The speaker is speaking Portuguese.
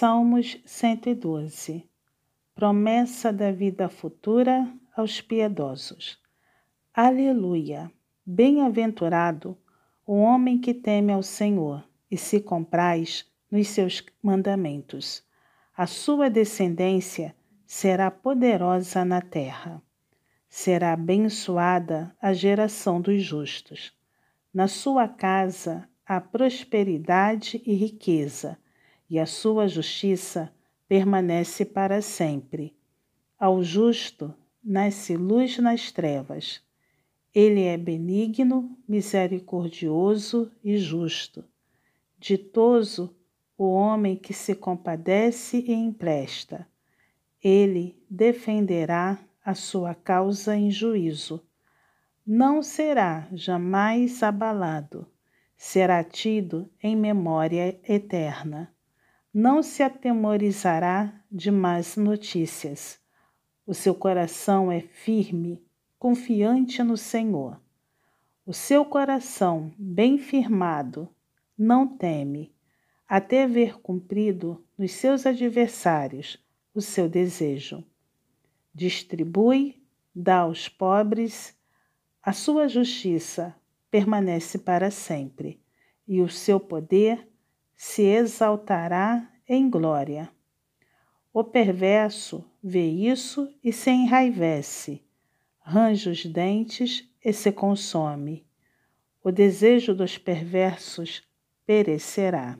Salmos 112 Promessa da vida futura aos piedosos. Aleluia! Bem-aventurado o homem que teme ao Senhor e se compraz nos seus mandamentos. A sua descendência será poderosa na terra. Será abençoada a geração dos justos. Na sua casa há prosperidade e riqueza e a sua justiça permanece para sempre. Ao justo nasce luz nas trevas. Ele é benigno, misericordioso e justo. Ditoso o homem que se compadece e empresta. Ele defenderá a sua causa em juízo. Não será jamais abalado, será tido em memória eterna não se atemorizará de más notícias. O seu coração é firme, confiante no Senhor. O seu coração, bem firmado, não teme, até ver cumprido nos seus adversários o seu desejo. Distribui, dá aos pobres, a sua justiça permanece para sempre, e o seu poder se exaltará em glória. O perverso vê isso e se enraivece, range os dentes e se consome. O desejo dos perversos perecerá.